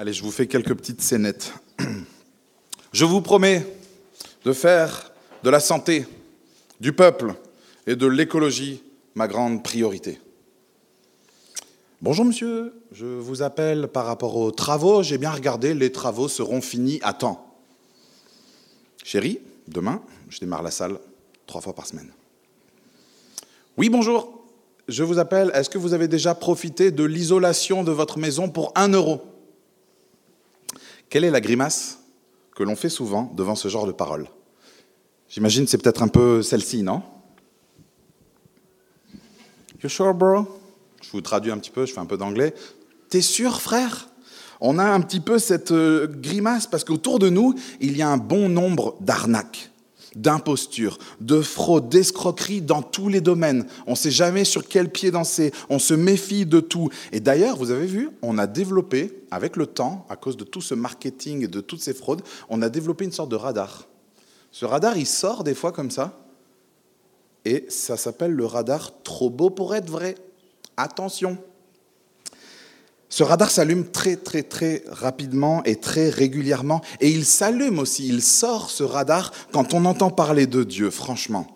Allez, je vous fais quelques petites scénettes. Je vous promets de faire de la santé, du peuple et de l'écologie ma grande priorité. Bonjour monsieur, je vous appelle par rapport aux travaux. J'ai bien regardé, les travaux seront finis à temps. Chérie, demain, je démarre la salle trois fois par semaine. Oui, bonjour, je vous appelle. Est-ce que vous avez déjà profité de l'isolation de votre maison pour un euro? Quelle est la grimace que l'on fait souvent devant ce genre de paroles? J'imagine c'est peut-être un peu celle-ci, non? You sure, bro? Je vous traduis un petit peu, je fais un peu d'anglais. T'es sûr, frère? On a un petit peu cette euh, grimace parce qu'autour de nous, il y a un bon nombre d'arnaques, d'impostures, de fraudes, d'escroqueries dans tous les domaines. On ne sait jamais sur quel pied danser, on se méfie de tout. Et d'ailleurs, vous avez vu, on a développé, avec le temps, à cause de tout ce marketing et de toutes ces fraudes, on a développé une sorte de radar. Ce radar, il sort des fois comme ça, et ça s'appelle le radar trop beau pour être vrai. Attention. Ce radar s'allume très très très rapidement et très régulièrement. Et il s'allume aussi, il sort ce radar quand on entend parler de Dieu, franchement,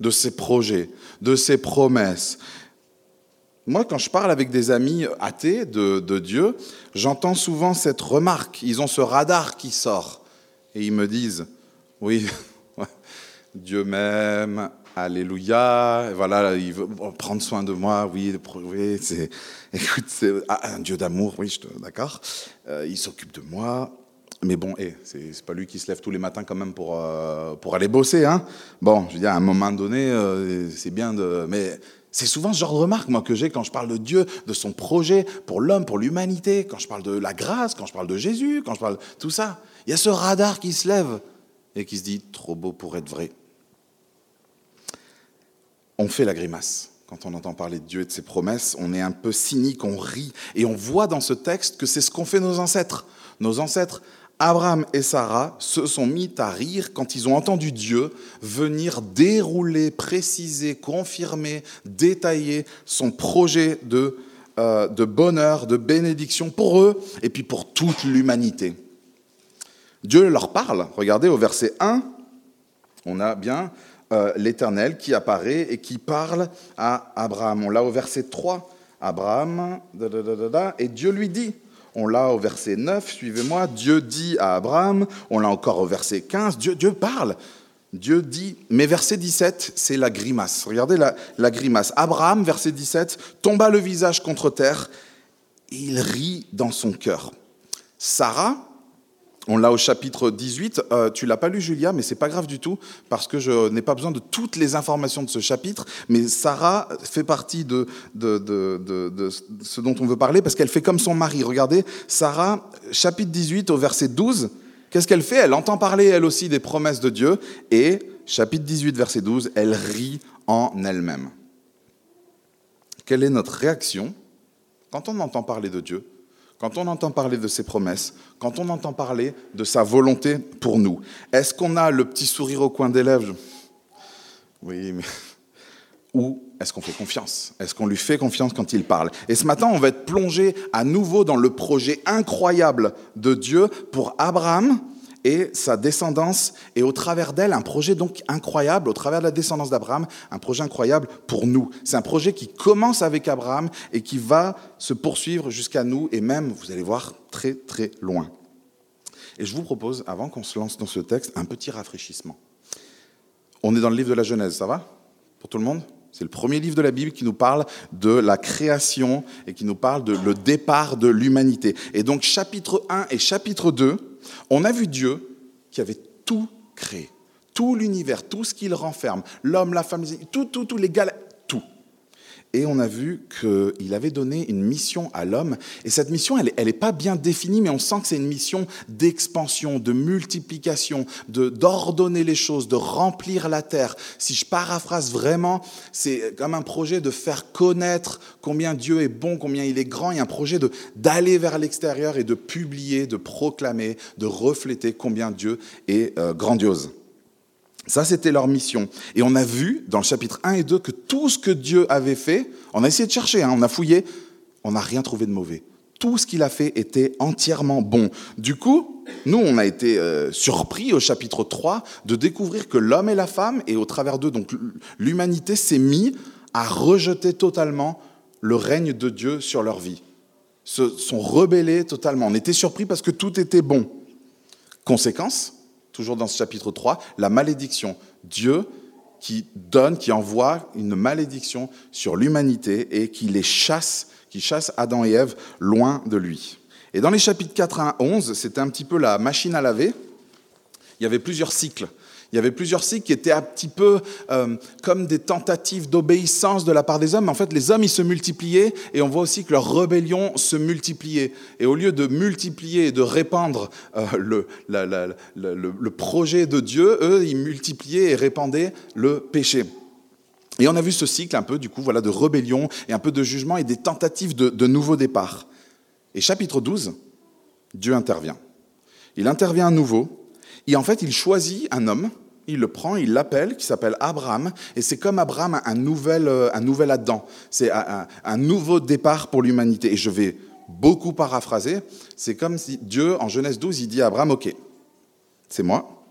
de ses projets, de ses promesses. Moi, quand je parle avec des amis athées de, de Dieu, j'entends souvent cette remarque. Ils ont ce radar qui sort. Et ils me disent, oui, Dieu m'aime, Alléluia, voilà, il veut prendre soin de moi, oui, oui c'est, écoute, c'est ah, un Dieu d'amour, oui, d'accord, euh, il s'occupe de moi, mais bon, eh, c'est, pas lui qui se lève tous les matins quand même pour, euh, pour aller bosser, hein. Bon, je veux dire, à un moment donné, euh, c'est bien de... Mais c'est souvent ce genre de remarque, moi, que j'ai quand je parle de Dieu, de son projet pour l'homme, pour l'humanité, quand je parle de la grâce, quand je parle de Jésus, quand je parle de tout ça. Il y a ce radar qui se lève et qui se dit, trop beau pour être vrai on fait la grimace. Quand on entend parler de Dieu et de ses promesses, on est un peu cynique, on rit. Et on voit dans ce texte que c'est ce qu'ont fait nos ancêtres. Nos ancêtres, Abraham et Sarah, se sont mis à rire quand ils ont entendu Dieu venir dérouler, préciser, confirmer, détailler son projet de, euh, de bonheur, de bénédiction pour eux et puis pour toute l'humanité. Dieu leur parle. Regardez au verset 1, on a bien euh, l'Éternel qui apparaît et qui parle à Abraham. On l'a au verset 3, Abraham, et Dieu lui dit. On l'a au verset 9, suivez-moi, Dieu dit à Abraham, on l'a encore au verset 15, Dieu, Dieu parle. Dieu dit, mais verset 17, c'est la grimace. Regardez la, la, grimace. Abraham, verset 17, tomba le visage contre terre, et il rit dans son cœur. Sarah, on l'a au chapitre 18. Euh, tu l'as pas lu, Julia, mais c'est pas grave du tout parce que je n'ai pas besoin de toutes les informations de ce chapitre. Mais Sarah fait partie de, de, ce dont on veut parler parce qu'elle fait comme son mari. Regardez, Sarah, chapitre 18 au verset 12. Qu'est-ce qu'elle fait? Elle entend parler elle aussi des promesses de Dieu et chapitre 18 verset 12, elle rit en elle-même. Quelle est notre réaction quand on entend parler de Dieu? Quand on entend parler de ses promesses, quand on entend parler de sa volonté pour nous, est-ce qu'on a le petit sourire au coin des lèvres? Oui, mais... Ou est-ce qu'on fait confiance? Est-ce qu'on lui fait confiance quand il parle? Et ce matin, on va être plongé à nouveau dans le projet incroyable de Dieu pour Abraham, et sa descendance, et au travers d'elle, un projet donc incroyable, au travers de la descendance d'Abraham, un projet incroyable pour nous. C'est un projet qui commence avec Abraham et qui va se poursuivre jusqu'à nous, et même, vous allez voir, très très loin. Et je vous propose, avant qu'on se lance dans ce texte, un petit rafraîchissement. On est dans le livre de la Genèse, ça va? Pour tout le monde? C'est le premier livre de la Bible qui nous parle de la création et qui nous parle de le départ de l'humanité. Et donc chapitre 1 et chapitre 2 on a vu Dieu qui avait tout créé, tout l'univers, tout ce qu'il renferme, l'homme, la femme, tout, tout, tout, les galaxies. Et on a vu qu'il avait donné une mission à l'homme. Et cette mission, elle n'est pas bien définie, mais on sent que c'est une mission d'expansion, de multiplication, d'ordonner les choses, de remplir la terre. Si je paraphrase vraiment, c'est comme un projet de faire connaître combien Dieu est bon, combien il est grand, et un projet d'aller vers l'extérieur et de publier, de proclamer, de refléter combien Dieu est euh, grandiose. Ça, c'était leur mission. Et on a vu dans le chapitre 1 et 2 que tout ce que Dieu avait fait, on a essayé de chercher, hein, on a fouillé, on n'a rien trouvé de mauvais. Tout ce qu'il a fait était entièrement bon. Du coup, nous, on a été euh, surpris au chapitre 3 de découvrir que l'homme et la femme, et au travers d'eux, donc l'humanité s'est mis à rejeter totalement le règne de Dieu sur leur vie. Se sont rebellés totalement. On était surpris parce que tout était bon. Conséquence, toujours dans ce chapitre 3, la malédiction. Dieu qui donne, qui envoie une malédiction sur l'humanité et qui les chasse qui chasse Adam et Ève loin de lui. Et dans les chapitres 4 à 11, c'était un petit peu la machine à laver. Il y avait plusieurs cycles. Il y avait plusieurs cycles qui étaient un petit peu euh, comme des tentatives d'obéissance de la part des hommes. En fait, les hommes, ils se multipliaient et on voit aussi que leur rébellion se multipliait. Et au lieu de multiplier et de répandre euh, le, le projet de Dieu, eux, ils multipliaient et répandaient le péché. Et on a vu ce cycle un peu, du coup, voilà, de rébellion et un peu de jugement et des tentatives de, de nouveau départ. Et chapitre 12, Dieu intervient. Il intervient à nouveau, et en fait, il choisit un homme, il le prend, il l'appelle, qui s'appelle Abraham, et c'est comme Abraham un nouvel, euh, un nouvel Adam. C'est un, un nouveau départ pour l'humanité. Et je vais beaucoup paraphraser, c'est comme si Dieu, en Genèse 12, il dit à Abraham, OK, c'est moi,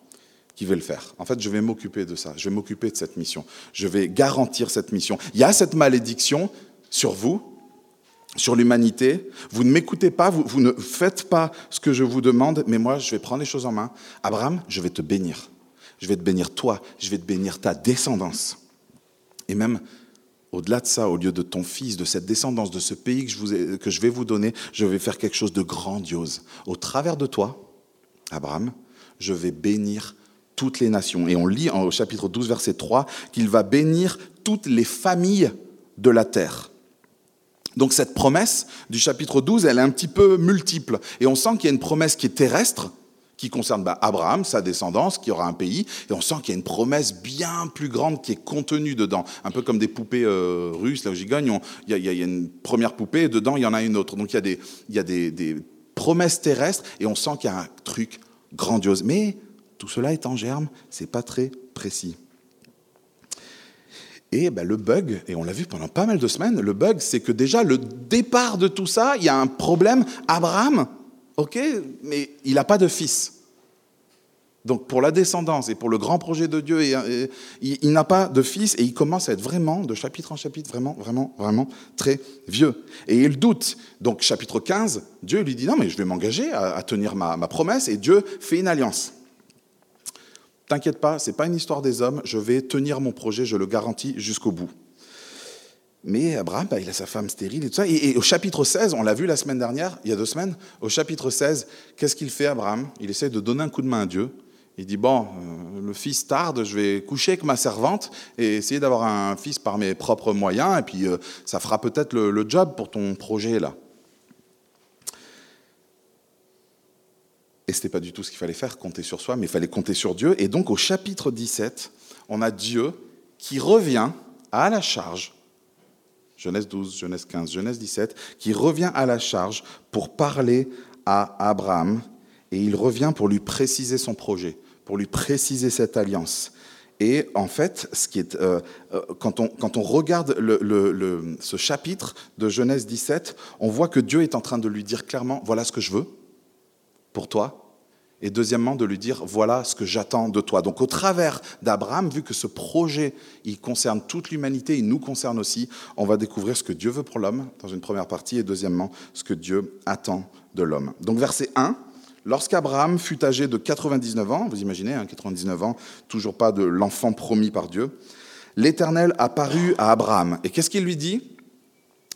qui vais le faire. En fait, je vais m'occuper de ça. Je vais m'occuper de cette mission. Je vais garantir cette mission. Il y a cette malédiction sur vous, sur l'humanité. Vous ne m'écoutez pas, vous, ne faites pas ce que je vous demande, mais moi, je vais prendre les choses en main. Abraham, je vais te bénir. Je vais te bénir toi, je vais te bénir ta descendance. Et même au-delà de ça, au lieu de ton fils, de cette descendance, de ce pays que je, vais vous donner, je vais faire quelque chose de grandiose. Au travers de toi, Abraham, je vais bénir toutes les nations. Et on lit au chapitre 12, verset 3, qu'il va bénir toutes les familles de la terre. Donc cette promesse du chapitre 12, elle est un petit peu multiple. Et on sent qu'il y a une promesse qui est terrestre, qui concerne bah, Abraham, sa descendance, qui aura un pays. Et on sent qu'il y a une promesse bien plus grande qui est contenue dedans. Un peu comme des poupées euh, russes, là où j'y gagne, il y, a une première poupée et dedans, il y en a une autre. Donc il y a des, il y a des, des promesses terrestres et on sent qu'il y a un truc grandiose. Mais tout cela est en germe, c'est pas très précis. Et ben, le bug, et on l'a vu pendant pas mal de semaines, le bug, c'est que déjà, le départ de tout ça, il y a un problème. Abraham, ok, mais il n'a pas de fils. Donc pour la descendance et pour le grand projet de Dieu, il, n'a pas de fils et il commence à être vraiment, de chapitre en chapitre, vraiment, vraiment, vraiment très vieux. Et il doute. Donc chapitre 15, Dieu lui dit, non mais je vais m'engager à, tenir ma promesse et Dieu fait une alliance. T'inquiète pas, c'est pas une histoire des hommes, je vais tenir mon projet, je le garantis jusqu'au bout. Mais Abraham, bah, il a sa femme stérile et tout ça. Et, au chapitre 16, on l'a vu la semaine dernière, il y a deux semaines, au chapitre 16, qu'est-ce qu'il fait Abraham? Il essaie de donner un coup de main à Dieu. Il dit, bon, euh, le fils tarde, je vais coucher avec ma servante et essayer d'avoir un fils par mes propres moyens, et puis euh, ça fera peut-être le, le job pour ton projet là. Et ce n'était pas du tout ce qu'il fallait faire, compter sur soi, mais il fallait compter sur Dieu. Et donc au chapitre 17, on a Dieu qui revient à la charge, Genèse 12, Genèse 15, Genèse 17, qui revient à la charge pour parler à Abraham, et il revient pour lui préciser son projet, pour lui préciser cette alliance. Et en fait, ce qui est, euh, euh, quand, on, quand, on, regarde ce chapitre de Genèse 17, on voit que Dieu est en train de lui dire clairement, voilà ce que je veux, pour toi, et deuxièmement de lui dire voilà ce que j'attends de toi. Donc au travers d'Abraham, vu que ce projet, il concerne toute l'humanité, il nous concerne aussi, on va découvrir ce que Dieu veut pour l'homme dans une première partie et deuxièmement ce que Dieu attend de l'homme. Donc verset 1, lorsqu'Abraham fut âgé de 99 ans, vous imaginez, 99 hein, ans, toujours pas de l'enfant promis par Dieu, l'Éternel apparut à Abraham. Et qu'est-ce qu'il lui dit?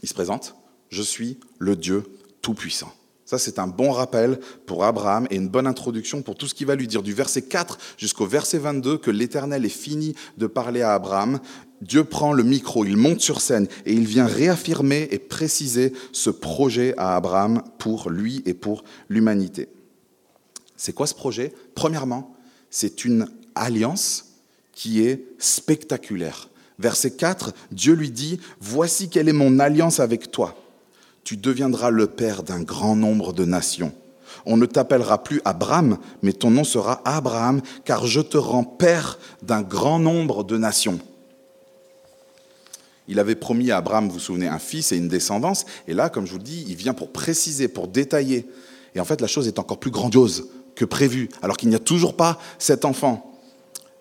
Il se présente, je suis le Dieu Tout-Puissant. Ça, c'est un bon rappel pour Abraham et une bonne introduction pour tout ce qu'il va lui dire. Du verset 4 jusqu'au verset 22, que l'Éternel est fini de parler à Abraham, Dieu prend le micro, il monte sur scène et il vient réaffirmer et préciser ce projet à Abraham pour lui et pour l'humanité. C'est quoi ce projet? Premièrement, c'est une alliance qui est spectaculaire. Verset 4, Dieu lui dit, Voici quelle est mon alliance avec toi tu deviendras le père d'un grand nombre de nations. On ne t'appellera plus Abraham, mais ton nom sera Abraham, car je te rends père d'un grand nombre de nations. Il avait promis à Abraham, vous vous souvenez, un fils et une descendance. Et là, comme je vous le dis, il vient pour préciser, pour détailler. Et en fait, la chose est encore plus grandiose que prévu, alors qu'il n'y a toujours pas cet enfant.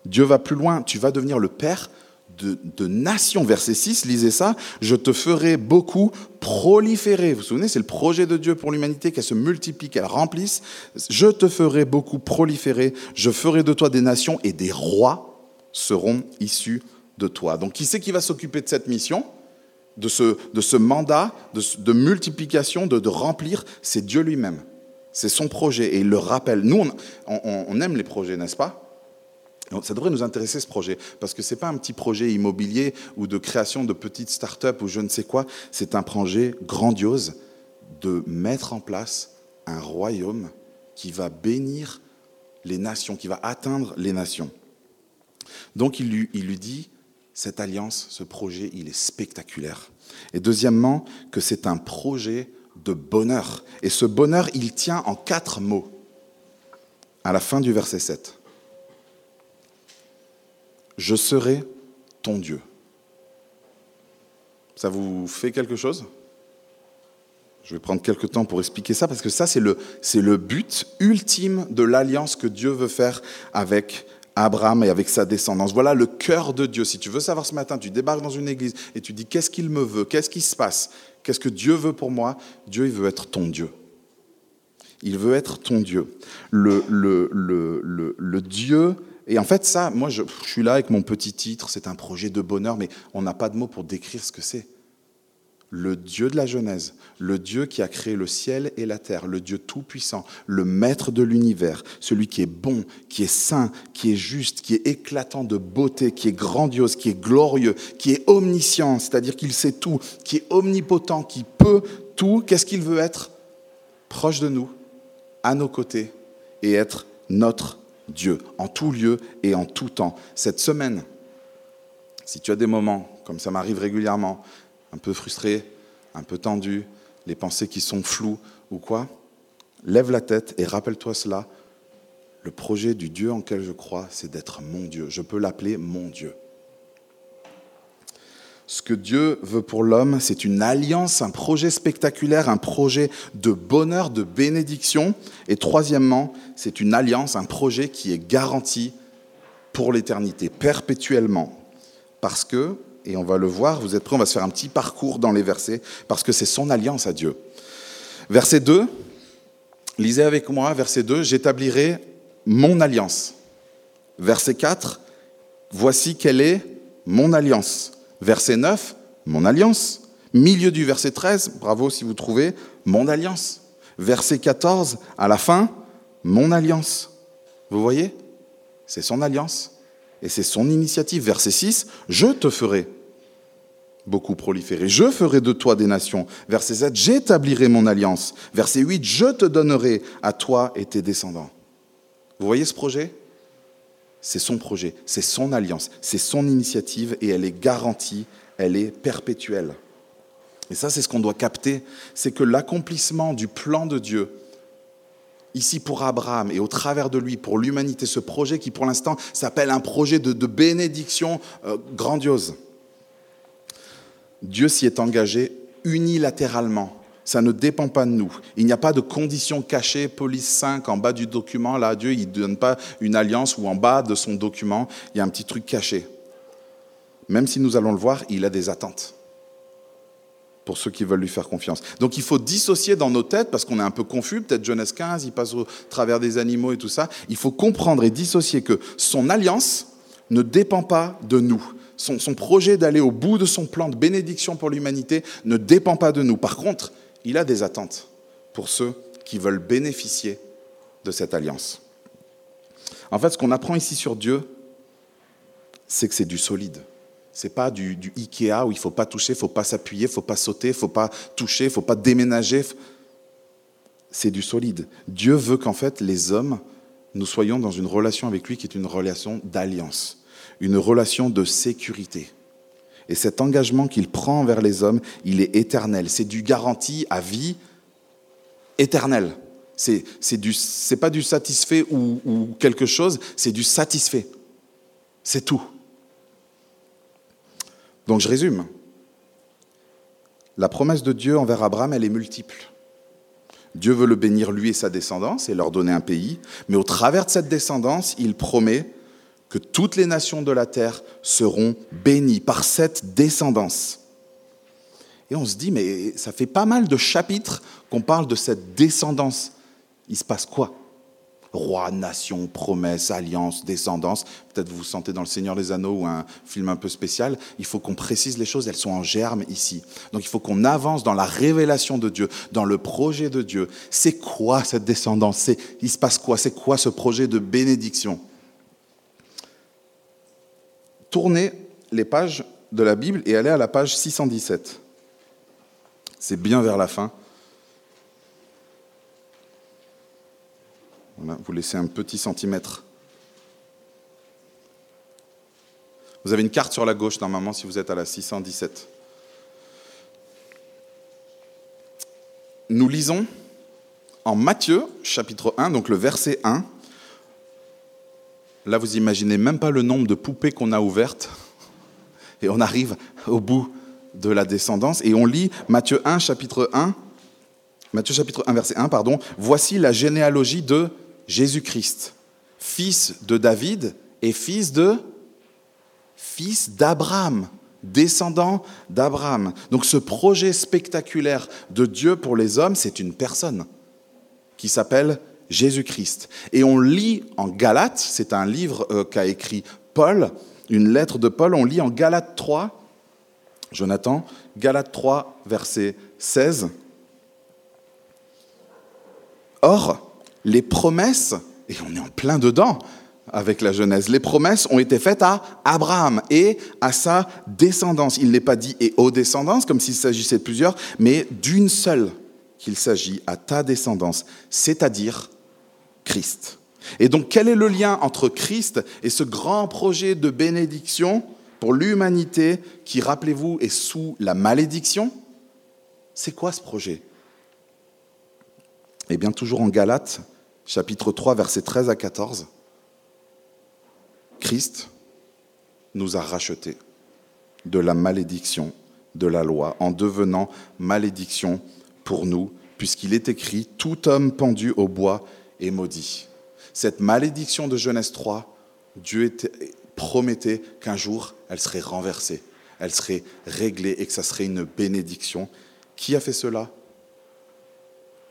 Dieu va plus loin. Tu vas devenir le père de, nations. Verset 6, lisez ça. Je te ferai beaucoup proliférer. Vous vous souvenez, c'est le projet de Dieu pour l'humanité, qu'elle se multiplie, qu'elle remplisse. Je te ferai beaucoup proliférer. Je ferai de toi des nations et des rois seront issus de toi. Donc qui c'est qui va s'occuper de cette mission? De ce, de ce mandat de, multiplication, de, remplir, c'est Dieu lui-même. C'est son projet et il le rappelle. Nous, on aime les projets, n'est-ce pas? Ça devrait nous intéresser ce projet, parce que ce n'est pas un petit projet immobilier ou de création de petites start-up ou je ne sais quoi, c'est un projet grandiose de mettre en place un royaume qui va bénir les nations, qui va atteindre les nations. Donc il lui, il lui dit, cette alliance, ce projet, il est spectaculaire. Et deuxièmement, que c'est un projet de bonheur. Et ce bonheur, il tient en quatre mots, à la fin du verset 7 je serai ton Dieu. Ça vous fait quelque chose? Je vais prendre quelques temps pour expliquer ça, parce que ça, c'est le, le but ultime de l'alliance que Dieu veut faire avec Abraham et avec sa descendance. Voilà le cœur de Dieu. Si tu veux savoir ce matin, tu débarques dans une église et tu dis qu'est-ce qu'il me veut, qu'est-ce qui se passe, qu'est-ce que Dieu veut pour moi, Dieu, il veut être ton Dieu. Il veut être ton Dieu. Le, le, le, le Dieu et en fait, ça, moi, je, suis là avec mon petit titre, c'est un projet de bonheur, mais on n'a pas de mots pour décrire ce que c'est. Le Dieu de la Genèse, le Dieu qui a créé le ciel et la terre, le Dieu tout-puissant, le maître de l'univers, celui qui est bon, qui est saint, qui est juste, qui est éclatant de beauté, qui est grandiose, qui est glorieux, qui est omniscient, c'est-à-dire qu'il sait tout, qui est omnipotent, qui peut tout. Qu'est-ce qu'il veut être? Proche de nous, à nos côtés, et être notre Dieu, en tout lieu et en tout temps. Cette semaine, si tu as des moments, comme ça m'arrive régulièrement, un peu frustré, un peu tendu, les pensées qui sont floues ou quoi, lève la tête et rappelle-toi cela. Le projet du Dieu en lequel je crois, c'est d'être mon Dieu. Je peux l'appeler mon Dieu. Ce que Dieu veut pour l'homme, c'est une alliance, un projet spectaculaire, un projet de bonheur, de bénédiction. Et troisièmement, c'est une alliance, un projet qui est garanti pour l'éternité, perpétuellement. Parce que, et on va le voir, vous êtes prêts, on va se faire un petit parcours dans les versets, parce que c'est son alliance à Dieu. Verset 2, lisez avec moi, verset 2, j'établirai mon alliance. Verset 4, voici quelle est mon alliance. Verset 9, mon alliance. Milieu du verset 13, bravo si vous trouvez, mon alliance. Verset 14, à la fin, mon alliance. Vous voyez? C'est son alliance et c'est son initiative. Verset 6, je te ferai beaucoup proliférer. Je ferai de toi des nations. Verset 7, j'établirai mon alliance. Verset 8, je te donnerai à toi et tes descendants. Vous voyez ce projet? C'est son projet, c'est son alliance, c'est son initiative et elle est garantie, elle est perpétuelle. Et ça, c'est ce qu'on doit capter, c'est que l'accomplissement du plan de Dieu, ici pour Abraham et au travers de lui, pour l'humanité, ce projet qui pour l'instant s'appelle un projet de, bénédiction euh, grandiose, Dieu s'y est engagé unilatéralement ça ne dépend pas de nous. Il n'y a pas de conditions cachées, police 5 en bas du document. Là, Dieu, il ne donne pas une alliance ou en bas de son document, il y a un petit truc caché. Même si nous allons le voir, il a des attentes pour ceux qui veulent lui faire confiance. Donc il faut dissocier dans nos têtes, parce qu'on est un peu confus, peut-être Genèse 15, il passe au travers des animaux et tout ça, il faut comprendre et dissocier que son alliance ne dépend pas de nous. Son projet d'aller au bout de son plan de bénédiction pour l'humanité ne dépend pas de nous. Par contre, il a des attentes pour ceux qui veulent bénéficier de cette alliance. En fait, ce qu'on apprend ici sur Dieu, c'est que c'est du solide. C'est pas du, du, Ikea où il faut pas toucher, faut pas s'appuyer, faut pas sauter, faut pas toucher, faut pas déménager. C'est du solide. Dieu veut qu'en fait les hommes, nous soyons dans une relation avec lui qui est une relation d'alliance, une relation de sécurité. Et cet engagement qu'il prend envers les hommes, il est éternel. C'est du garantie à vie éternelle. C'est n'est pas du satisfait ou, ou quelque chose, c'est du satisfait. C'est tout. Donc je résume. la promesse de Dieu envers Abraham, elle est multiple. Dieu veut le bénir lui et sa descendance et leur donner un pays, mais au travers de cette descendance, il promet que toutes les nations de la terre seront bénies par cette descendance. Et on se dit, mais ça fait pas mal de chapitres qu'on parle de cette descendance. Il se passe quoi? Roi, nation, promesse, alliance, descendance. Peut-être vous vous sentez dans Le Seigneur des Anneaux ou un film un peu spécial. Il faut qu'on précise les choses, elles sont en germe ici. Donc il faut qu'on avance dans la révélation de Dieu, dans le projet de Dieu. C'est quoi cette descendance? Il se passe quoi? C'est quoi ce projet de bénédiction? Tournez les pages de la Bible et allez à la page 617. C'est bien vers la fin. vous laissez un petit centimètre. Vous avez une carte sur la gauche normalement si vous êtes à la 617. Nous lisons en Matthieu chapitre 1, donc le verset 1. Là, vous imaginez même pas le nombre de poupées qu'on a ouvertes. Et on arrive au bout de la descendance. Et on lit Matthieu 1, chapitre 1. Matthieu chapitre 1, verset 1, pardon. Voici la généalogie de Jésus-Christ, fils de David et fils de fils d'Abraham, descendant d'Abraham. Donc ce projet spectaculaire de Dieu pour les hommes, c'est une personne qui s'appelle Jésus-Christ. Et on lit en Galates, c'est un livre euh, qu'a écrit Paul, une lettre de Paul, on lit en Galates 3, Jonathan, Galates 3, verset 16. Or, les promesses, et on est en plein dedans avec la Genèse, les promesses ont été faites à Abraham et à sa descendance. Il n'est pas dit et aux descendances, comme s'il s'agissait de plusieurs, mais d'une seule qu'il s'agit, à ta descendance, c'est-à-dire Et donc quel est le lien entre Christ et ce grand projet de bénédiction pour l'humanité qui, rappelez-vous, est sous la malédiction? C'est quoi ce projet? Eh bien, toujours en Galates, chapitre 3, versets 13 à 14, Christ nous a rachetés de la malédiction de la loi en devenant malédiction pour nous, puisqu'il est écrit, tout homme pendu au bois est maudit. Cette malédiction de Genèse 3, Dieu promettait qu'un jour, elle serait renversée, elle serait réglée et que ça serait une bénédiction. Qui a fait cela?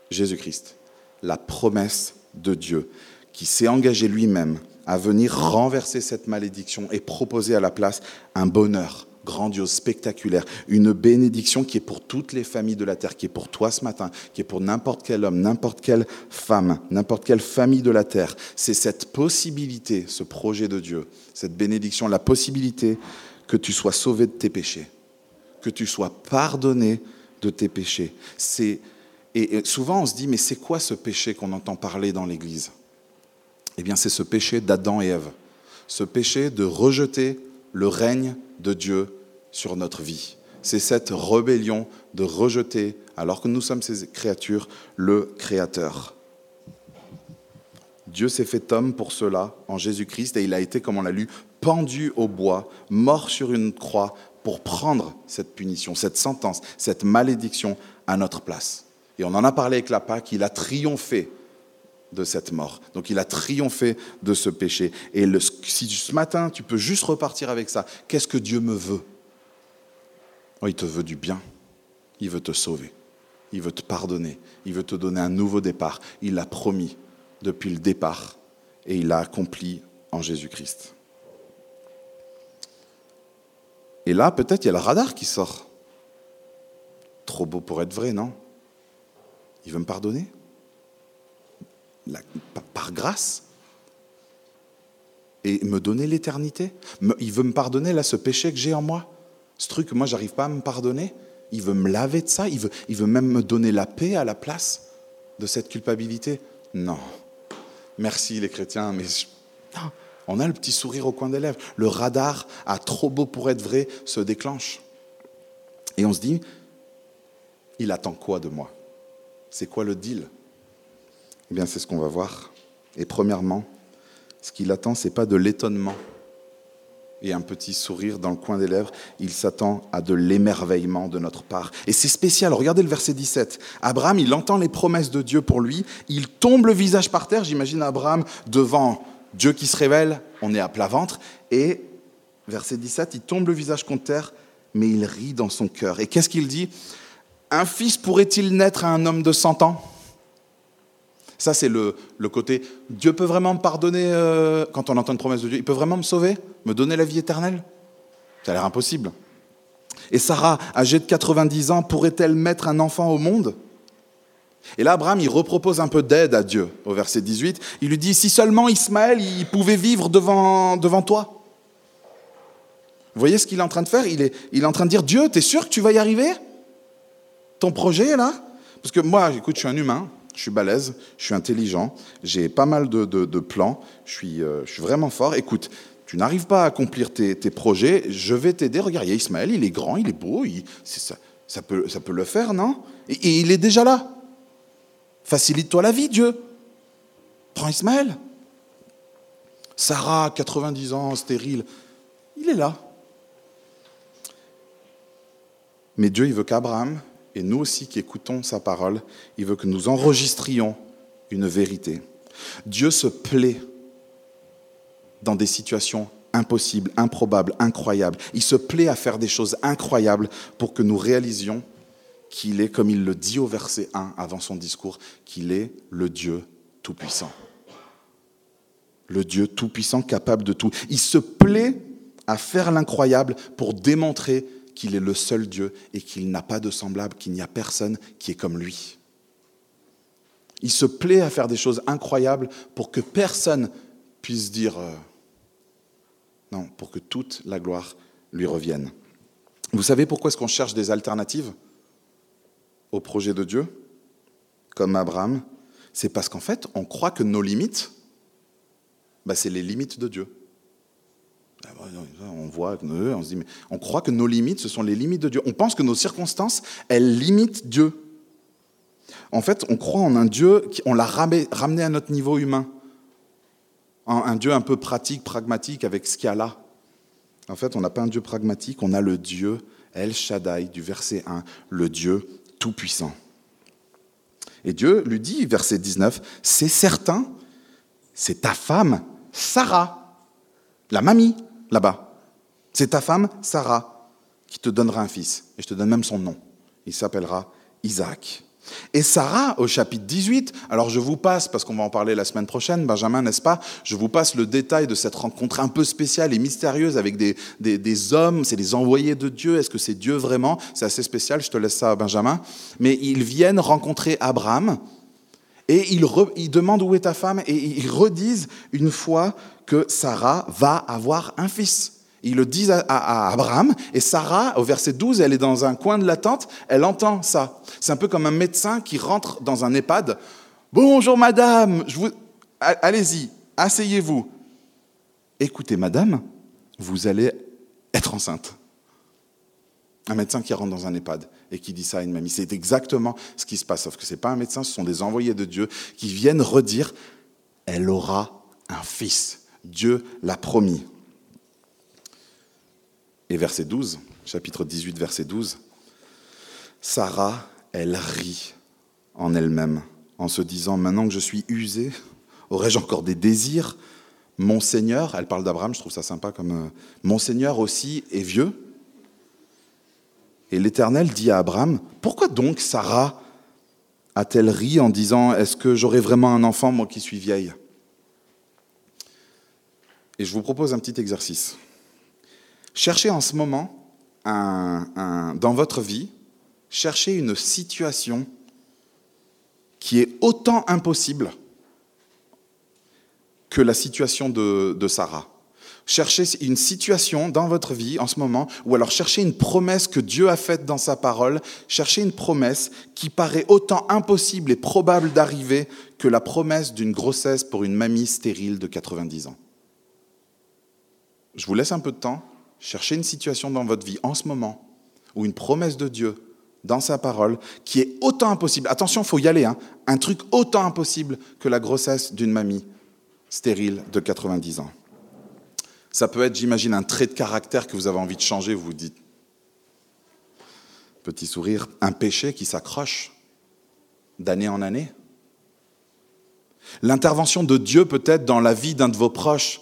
Jésus-Christ. La promesse de Dieu, qui s'est engagé lui-même à venir renverser cette malédiction et proposer à la place un bonheur grandiose, spectaculaire, une bénédiction qui est pour toutes les familles de la terre, qui est pour toi ce matin, qui est pour n'importe quel homme, n'importe quelle femme, n'importe quelle famille de la terre. C'est cette possibilité, ce projet de Dieu, cette bénédiction, la possibilité que tu sois sauvé de tes péchés, que tu sois pardonné de tes péchés. C'est et souvent, on se dit, mais c'est quoi ce péché qu'on entend parler dans l'Église? Eh bien, c'est ce péché d'Adam et Ève. Ce péché de rejeter le règne de Dieu sur notre vie. C'est cette rébellion de rejeter, alors que nous sommes ces créatures, le Créateur. Dieu s'est fait homme pour cela en Jésus-Christ et il a été, comme on l'a lu, pendu au bois, mort sur une croix pour prendre cette punition, cette sentence, cette malédiction à notre place. Et on en a parlé avec la Pâque, il a triomphé de cette mort. Donc il a triomphé de ce péché. Et le, si ce matin, tu peux juste repartir avec ça, qu'est-ce que Dieu me veut? Oh, Il te veut du bien. Il veut te sauver. Il veut te pardonner. Il veut te donner un nouveau départ. Il l'a promis depuis le départ et il l'a accompli en Jésus-Christ. Et là, peut-être, il y a le radar qui sort. Trop beau pour être vrai, non? Il veut me pardonner? Par grâce Et me donner l'éternité Il veut me pardonner, là, ce péché que j'ai en moi Ce truc moi, j'arrive pas à me pardonner Il veut me laver de ça il veut, il veut même me donner la paix à la place de cette culpabilité Non. Merci les chrétiens, mais. On a le petit sourire au coin des lèvres. Le radar, à trop beau pour être vrai, se déclenche. Et on se dit, il attend quoi de moi? C'est quoi le deal? Eh bien, c'est ce qu'on va voir. Et premièrement, ce qu'il attend, ce n'est pas de l'étonnement. et un petit sourire dans le coin des lèvres, il s'attend à de l'émerveillement de notre part. Et c'est spécial, regardez le verset 17. Abraham, il entend les promesses de Dieu pour lui, il tombe le visage par terre, j'imagine Abraham devant Dieu qui se révèle, on est à plat ventre, et verset 17, il tombe le visage contre terre, mais il rit dans son cœur. Et qu'est-ce qu'il dit? Un fils pourrait-il naître à un homme de 100 ans? Ça, c'est le, côté Dieu peut vraiment me pardonner euh, quand on entend une promesse de Dieu. Il peut vraiment me sauver, me donner la vie éternelle? Ça a l'air impossible. Et Sarah, âgée de 90 ans, pourrait-elle mettre un enfant au monde? Et là, Abraham, il repropose un peu d'aide à Dieu au verset 18. Il lui dit Si seulement Ismaël, il pouvait vivre devant, devant toi. Vous voyez ce qu'il est en train de faire? Il est, il est en train de dire Dieu, tu es sûr que tu vas y arriver? Ton projet, là? Parce que moi, écoute, je suis un humain je suis balèze, je suis intelligent, j'ai pas mal de, plans, je suis, euh, je suis, vraiment fort. Écoute, tu n'arrives pas à accomplir tes, projets, je vais t'aider. Regarde, il y a Ismaël, il est grand, il est beau, ça, peut, ça peut le faire, non? Et il est déjà là. Facilite-toi la vie, Dieu. Prends Ismaël. Sarah, 90 ans, stérile, il est là. Mais Dieu, il veut qu'Abraham et nous aussi qui écoutons sa parole, il veut que nous enregistrions une vérité. Dieu se plaît dans des situations impossibles, improbables, incroyables. Il se plaît à faire des choses incroyables pour que nous réalisions qu'il est, comme il le dit au verset 1 avant son discours, qu'il est le Dieu Tout-Puissant. Le Dieu Tout-Puissant capable de tout. Il se plaît à faire l'incroyable pour démontrer qu'il est le seul Dieu et qu'il n'a pas de semblable, qu'il n'y a personne qui est comme lui. Il se plaît à faire des choses incroyables pour que personne puisse dire euh, non, pour que toute la gloire lui revienne. Vous savez pourquoi est-ce qu'on cherche des alternatives au projet de Dieu, comme Abraham? C'est parce qu'en fait, on croit que nos limites, bah, c'est les limites de Dieu. Ah on voit, on se dit, on croit que nos limites, ce sont les limites de Dieu. On pense que nos circonstances, elles limitent Dieu. En fait, on croit en un Dieu, on l'a ramené à notre niveau humain. Un Dieu un peu pratique, pragmatique avec ce qu'il y a là. En fait, on n'a pas un Dieu pragmatique, on a le Dieu El Shaddai du verset 1, le Dieu tout-puissant. Et Dieu lui dit, verset 19, c'est certain, c'est ta femme, Sarah, la mamie, là-bas. C'est ta femme, Sarah, qui te donnera un fils. Et je te donne même son nom. Il s'appellera Isaac. Et Sarah, au chapitre 18, alors je vous passe, parce qu'on va en parler la semaine prochaine, Benjamin, n'est-ce pas? Je vous passe le détail de cette rencontre un peu spéciale et mystérieuse avec des, des, hommes, c'est des envoyés de Dieu, est-ce que c'est Dieu vraiment? C'est assez spécial, je te laisse ça, Benjamin. Mais ils viennent rencontrer Abraham, et ils, ils, demandent où est ta femme, et ils redisent une fois que Sarah va avoir un fils. Ils le disent à, Abraham, et Sarah, au verset 12, elle est dans un coin de la tente, elle entend ça. C'est un peu comme un médecin qui rentre dans un EHPAD. Bonjour madame, allez-y, asseyez-vous. Écoutez madame, vous allez être enceinte. Un médecin qui rentre dans un EHPAD et qui dit ça à une mamie. C'est exactement ce qui se passe, sauf que ce n'est pas un médecin, ce sont des envoyés de Dieu qui viennent redire, elle aura un fils. Dieu l'a promis. Et verset 12, chapitre 18, verset 12, Sarah, elle rit en elle-même en se disant, maintenant que je suis usée, aurais-je encore des désirs? Mon Seigneur, elle parle d'Abraham, je trouve ça sympa comme... Euh, mon Seigneur aussi est vieux. Et l'Éternel dit à Abraham, pourquoi donc Sarah a-t-elle ri en disant, est-ce que j'aurai vraiment un enfant, moi qui suis vieille? Et je vous propose un petit exercice. Cherchez en ce moment, dans votre vie, cherchez une situation qui est autant impossible que la situation de, de Sarah. Cherchez une situation dans votre vie en ce moment, ou alors cherchez une promesse que Dieu a faite dans sa parole, cherchez une promesse qui paraît autant impossible et probable d'arriver que la promesse d'une grossesse pour une mamie stérile de 90 ans. Je vous laisse un peu de temps Cherchez une situation dans votre vie en ce moment ou une promesse de Dieu dans sa parole qui est autant impossible. Attention, il faut y aller. Hein, un truc autant impossible que la grossesse d'une mamie stérile de 90 ans. Ça peut être, j'imagine, un trait de caractère que vous avez envie de changer, vous vous dites. Petit sourire, un péché qui s'accroche d'année en année. L'intervention de Dieu peut-être dans la vie d'un de vos proches,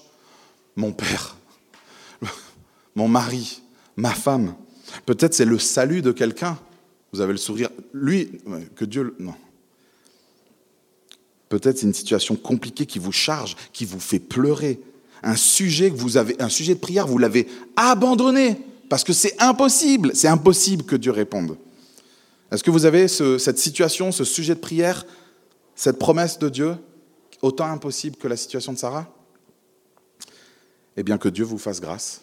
mon père, mon mari, ma femme. Peut-être c'est le salut de quelqu'un. Vous avez le sourire. Lui, que Dieu... Non. Peut-être c'est une situation compliquée qui vous charge, qui vous fait pleurer. Un sujet vous avez, un sujet de prière, vous l'avez abandonné parce que c'est impossible. C'est impossible que Dieu réponde. Est-ce que vous avez cette situation, ce sujet de prière, cette promesse de Dieu, autant impossible que la situation de Sarah? Eh bien, que Dieu vous fasse grâce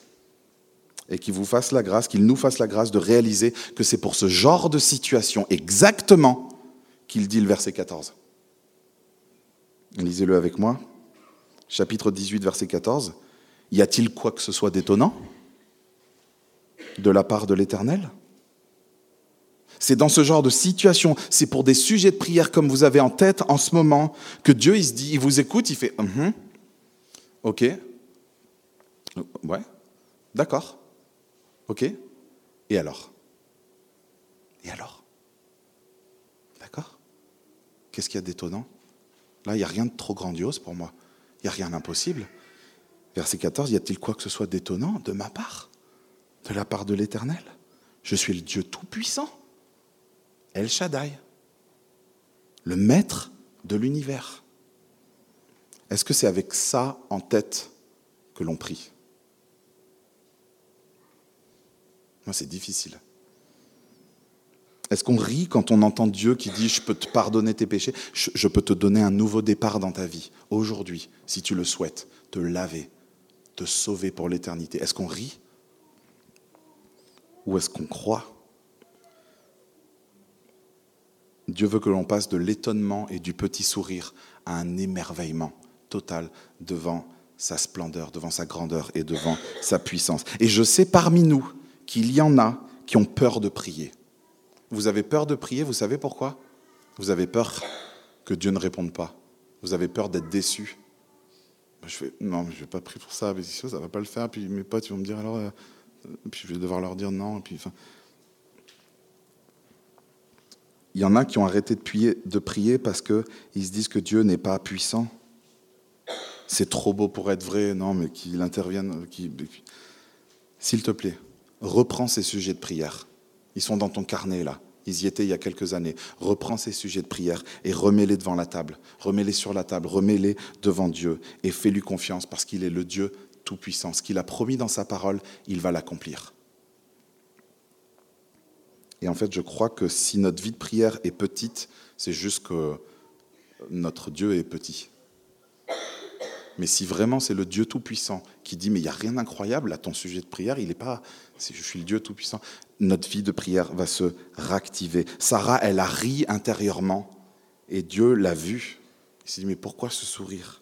et qu'il vous fasse la grâce, qu'il nous fasse la grâce de réaliser que c'est pour ce genre de situation exactement qu'il dit le verset 14. Lisez-le avec moi. Chapitre 18, verset 14. Y a-t-il quoi que ce soit d'étonnant de la part de l'Éternel? C'est dans ce genre de situation, c'est pour des sujets de prière comme vous avez en tête en ce moment, que Dieu, il se dit, il vous écoute, il fait, uh ok, ouais, d'accord, ok, et alors? Et alors? D'accord Qu'est-ce qu'il y a d'étonnant? Là, il n'y a rien de trop grandiose pour moi. Il n'y a rien d'impossible. Verset 14, y a-t-il quoi que ce soit d'étonnant de ma part? De la part de l'Éternel? Je suis le Dieu Tout-Puissant. El Shaddai. Le maître de l'univers. Est-ce que c'est avec ça en tête que l'on prie Moi, c'est difficile. Est-ce qu'on rit quand on entend Dieu qui dit Je peux te pardonner tes péchés, je peux te donner un nouveau départ dans ta vie, aujourd'hui, si tu le souhaites, te laver, te sauver pour l'éternité Est-ce qu'on rit? Ou est-ce qu'on croit? Dieu veut que l'on passe de l'étonnement et du petit sourire à un émerveillement total devant sa splendeur, devant sa grandeur et devant sa puissance. Et je sais parmi nous qu'il y en a qui ont peur de prier. Vous avez peur de prier, vous savez pourquoi? Vous avez peur que Dieu ne réponde pas. Vous avez peur d'être déçu. Je fais, non, je ne vais pas prier pour ça, mais ça ne va pas le faire. Puis mes potes vont me dire alors, euh, puis je vais devoir leur dire non. Puis, enfin... Il y en a qui ont arrêté de prier, de prier parce qu'ils se disent que Dieu n'est pas puissant. C'est trop beau pour être vrai, non, mais qu'il intervienne. S'il te plaît, reprends ces sujets de prière. Ils sont dans ton carnet là. Ils y étaient il y a quelques années. Reprends ces sujets de prière et remets-les devant la table. Remets-les sur la table, remets-les devant Dieu et fais-lui confiance parce qu'il est le Dieu tout-puissant. Ce qu'il a promis dans sa parole, il va l'accomplir. Et en fait, je crois que si notre vie de prière est petite, c'est juste que notre Dieu est petit. Mais si vraiment c'est le Dieu Tout-Puissant qui dit, mais il n'y a rien d'incroyable à ton sujet de prière, il n'est pas, si je suis le Dieu Tout-Puissant, notre vie de prière va se réactiver. Sarah, elle a ri intérieurement et Dieu l'a vu. Il s'est dit, mais pourquoi ce sourire?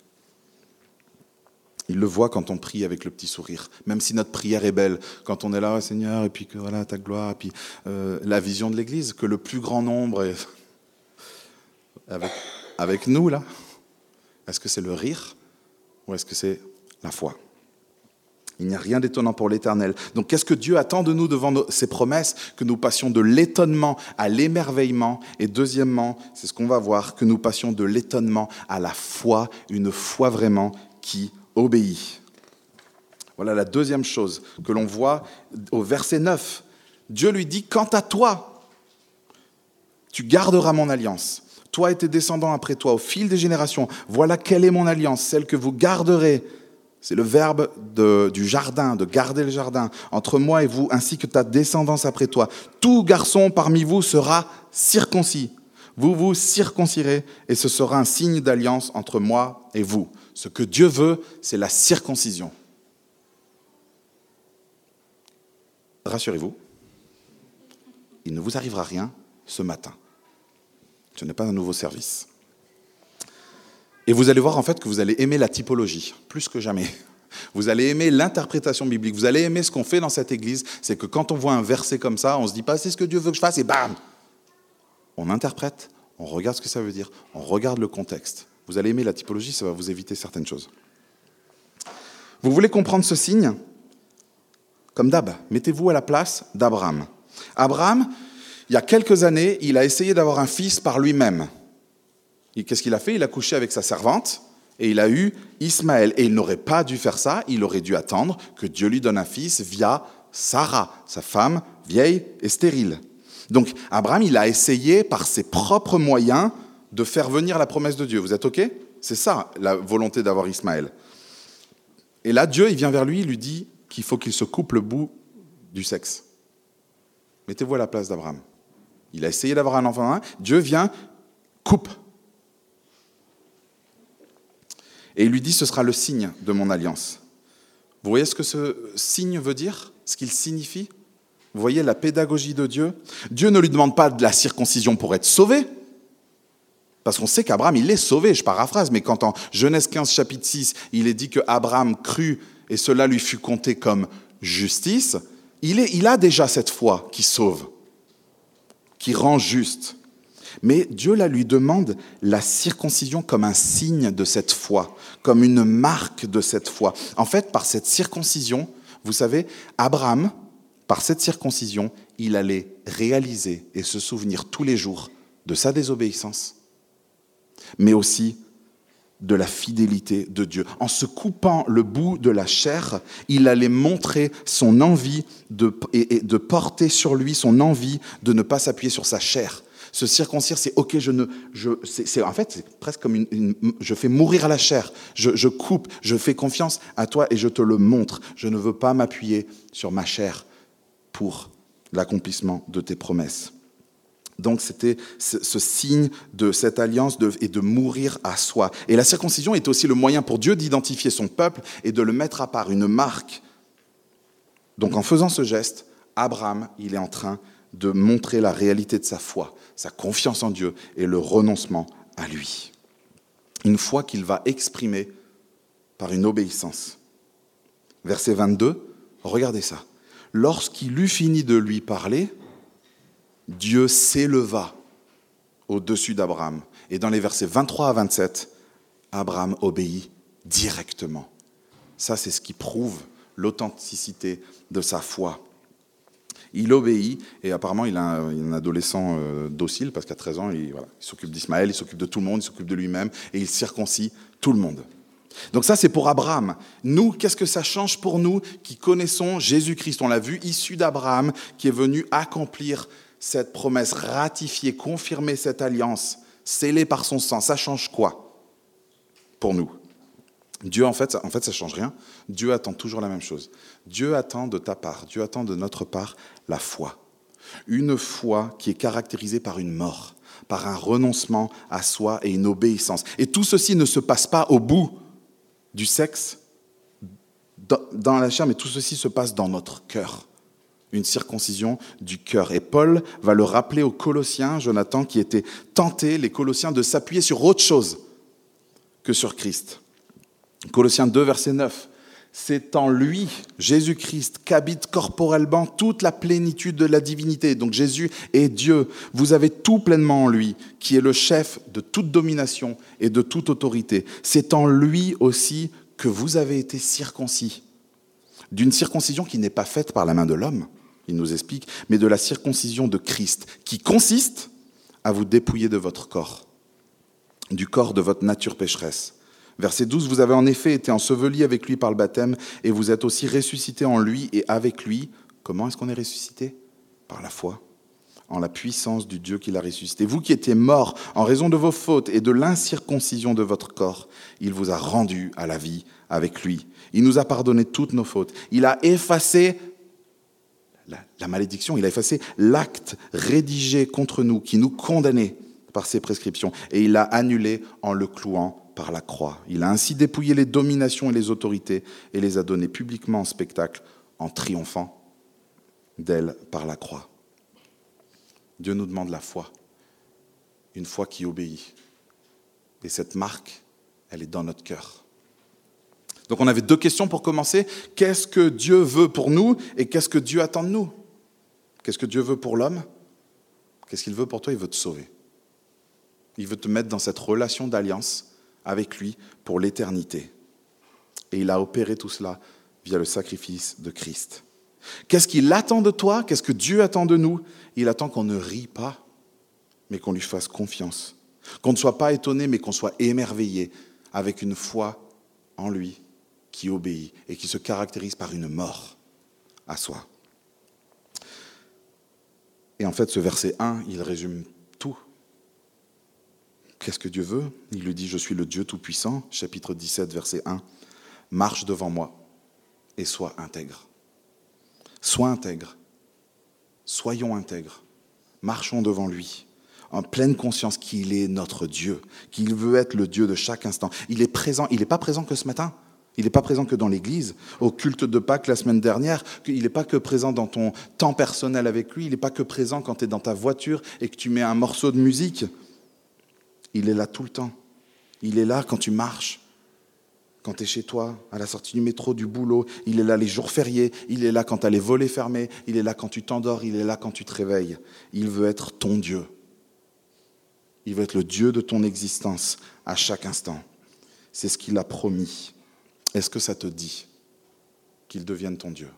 Il le voit quand on prie avec le petit sourire, même si notre prière est belle, quand on est là, Seigneur, et puis que voilà ta gloire, et puis euh, la vision de l'Église, que le plus grand nombre est avec, avec nous là. Est-ce que c'est le rire ou est-ce que c'est la foi? Il n'y a rien d'étonnant pour l'Éternel. Donc qu'est-ce que Dieu attend de nous devant ses promesses? Que nous passions de l'étonnement à l'émerveillement. Et deuxièmement, c'est ce qu'on va voir, que nous passions de l'étonnement à la foi, une foi vraiment qui obéit. Voilà la deuxième chose que l'on voit au verset 9. Dieu lui dit, quant à toi, tu garderas mon alliance toi et tes descendants après toi, au fil des générations. Voilà quelle est mon alliance, celle que vous garderez. C'est le verbe du jardin, de garder le jardin, entre moi et vous, ainsi que ta descendance après toi. Tout garçon parmi vous sera circoncis. Vous vous circoncirez et ce sera un signe d'alliance entre moi et vous. Ce que Dieu veut, c'est la circoncision. Rassurez-vous, il ne vous arrivera rien ce matin. Ce n'est pas un nouveau service. Et vous allez voir en fait que vous allez aimer la typologie, plus que jamais. Vous allez aimer l'interprétation biblique, vous allez aimer ce qu'on fait dans cette église, c'est que quand on voit un verset comme ça, on se dit pas c'est ce que Dieu veut que je fasse et bam On interprète, on regarde ce que ça veut dire, on regarde le contexte. Vous allez aimer la typologie, ça va vous éviter certaines choses. Vous voulez comprendre ce signe? Comme d'hab, mettez-vous à la place d'Abraham. Abraham, il y a quelques années, il a essayé d'avoir un fils par lui-même. Qu'est-ce qu'il a fait? Il a couché avec sa servante et il a eu Ismaël. Et il n'aurait pas dû faire ça, il aurait dû attendre que Dieu lui donne un fils via Sarah, sa femme vieille et stérile. Donc Abraham, il a essayé par ses propres moyens de faire venir la promesse de Dieu. Vous êtes OK? C'est ça la volonté d'avoir Ismaël. Et là, Dieu, il vient vers lui, il lui dit qu'il faut qu'il se coupe le bout du sexe. Mettez-vous à la place d'Abraham. Il a essayé d'avoir un enfant. Dieu vient, coupe. Et il lui dit, ce sera le signe de mon alliance. Vous voyez ce que ce signe veut dire? Ce qu'il signifie? Vous voyez la pédagogie de Dieu? Dieu ne lui demande pas de la circoncision pour être sauvé. Parce qu'on sait qu'Abraham, il est sauvé, je paraphrase, mais quand en Genèse 15, chapitre 6, il est dit que Abraham crut et cela lui fut compté comme justice, il, est, il a déjà cette foi qui sauve, qui rend juste. Mais Dieu là lui demande la circoncision comme un signe de cette foi, comme une marque de cette foi. En fait, par cette circoncision, vous savez, Abraham, par cette circoncision, il allait réaliser et se souvenir tous les jours de sa désobéissance, mais aussi de la fidélité de Dieu. En se coupant le bout de la chair, il allait montrer son envie de, et, de porter sur lui son envie de ne pas s'appuyer sur sa chair. Se circoncire, c'est ok, je ne, je, c'est, en fait, c'est presque comme une, je fais mourir la chair. Je coupe, je fais confiance à toi et je te le montre. Je ne veux pas m'appuyer sur ma chair pour l'accomplissement de tes promesses. Donc c'était ce signe de cette alliance et de mourir à soi. Et la circoncision est aussi le moyen pour Dieu d'identifier son peuple et de le mettre à part, une marque. Donc en faisant ce geste, Abraham, il est en train de montrer la réalité de sa foi, sa confiance en Dieu et le renoncement à lui. Une foi qu'il va exprimer par une obéissance. Verset 22, regardez ça. Lorsqu'il eut fini de lui parler, Dieu s'éleva au-dessus d'Abraham. Et dans les versets 23 à 27, Abraham obéit directement. Ça, c'est ce qui prouve l'authenticité de sa foi. Il obéit, et apparemment, il a un, adolescent euh, docile, parce qu'à 13 ans, il, s'occupe d'Ismaël, il s'occupe de tout le monde, il s'occupe de lui-même, et il circoncie tout le monde. Donc ça, c'est pour Abraham. Nous, qu'est-ce que ça change pour nous qui connaissons Jésus-Christ? On l'a vu, issu d'Abraham, qui est venu accomplir cette promesse, ratifier, confirmer cette alliance, scellée par son sang, ça change quoi pour nous? Dieu, en fait, en fait, ça change rien. Dieu attend toujours la même chose. Dieu attend de ta part, Dieu attend de notre part la foi. Une foi qui est caractérisée par une mort, par un renoncement à soi et une obéissance. Et tout ceci ne se passe pas au bout du sexe, dans la chair, mais tout ceci se passe dans notre cœur une circoncision du cœur. Et Paul va le rappeler aux Colossiens, Jonathan, qui était tenté, les Colossiens, de s'appuyer sur autre chose que sur Christ. Colossiens 2, verset 9. C'est en lui, Jésus-Christ, qu'habite corporellement toute la plénitude de la divinité. Donc Jésus est Dieu. Vous avez tout pleinement en lui, qui est le chef de toute domination et de toute autorité. C'est en lui aussi que vous avez été circoncis. D'une circoncision qui n'est pas faite par la main de l'homme, il nous explique, mais de la circoncision de Christ, qui consiste à vous dépouiller de votre corps, du corps de votre nature pécheresse. Verset 12, vous avez en effet été enseveli avec lui par le baptême, et vous êtes aussi ressuscité en lui et avec lui. Comment est-ce qu'on est ressuscité? Par la foi, en la puissance du Dieu qui l'a ressuscité. Vous qui étiez morts en raison de vos fautes et de l'incirconcision de votre corps, il vous a rendu à la vie avec lui. Il nous a pardonné toutes nos fautes. Il a effacé la, malédiction, il a effacé l'acte rédigé contre nous qui nous condamnait par ses prescriptions et il l'a annulé en le clouant par la croix. Il a ainsi dépouillé les dominations et les autorités et les a données publiquement en spectacle en triomphant d'elles par la croix. Dieu nous demande la foi, une foi qui obéit. Et cette marque, elle est dans notre cœur. Donc on avait deux questions pour commencer. Qu'est-ce que Dieu veut pour nous et qu'est-ce que Dieu attend de nous? Qu'est-ce que Dieu veut pour l'homme? Qu'est-ce qu'il veut pour toi? Il veut te sauver. Il veut te mettre dans cette relation d'alliance avec lui pour l'éternité. Et il a opéré tout cela via le sacrifice de Christ. Qu'est-ce qu'il attend de toi? Qu'est-ce que Dieu attend de nous? Il attend qu'on ne rie pas, mais qu'on lui fasse confiance. Qu'on ne soit pas étonné, mais qu'on soit émerveillé avec une foi en lui qui obéit et qui se caractérise par une mort à soi. Et en fait, ce verset 1, il résume. Qu'est-ce que Dieu veut? Il lui dit, je suis le Dieu Tout-Puissant, chapitre 17, verset 1. Marche devant moi et sois intègre. Sois intègre. Soyons intègres. Marchons devant lui en pleine conscience qu'il est notre Dieu, qu'il veut être le Dieu de chaque instant. Il est présent, il n'est pas présent que ce matin, il n'est pas présent que dans l'Église, au culte de Pâques la semaine dernière, il n'est pas que présent dans ton temps personnel avec lui, il n'est pas que présent quand tu es dans ta voiture et que tu mets un morceau de musique. Il est là tout le temps. Il est là quand tu marches, quand tu es chez toi, à la sortie du métro, du boulot. Il est là les jours fériés, il est là quand tu as les volets fermés, il est là quand tu t'endors, il est là quand tu te réveilles. Il veut être ton Dieu. Il veut être le Dieu de ton existence à chaque instant. C'est ce qu'il a promis. Est-ce que ça te dit qu'il devienne ton Dieu?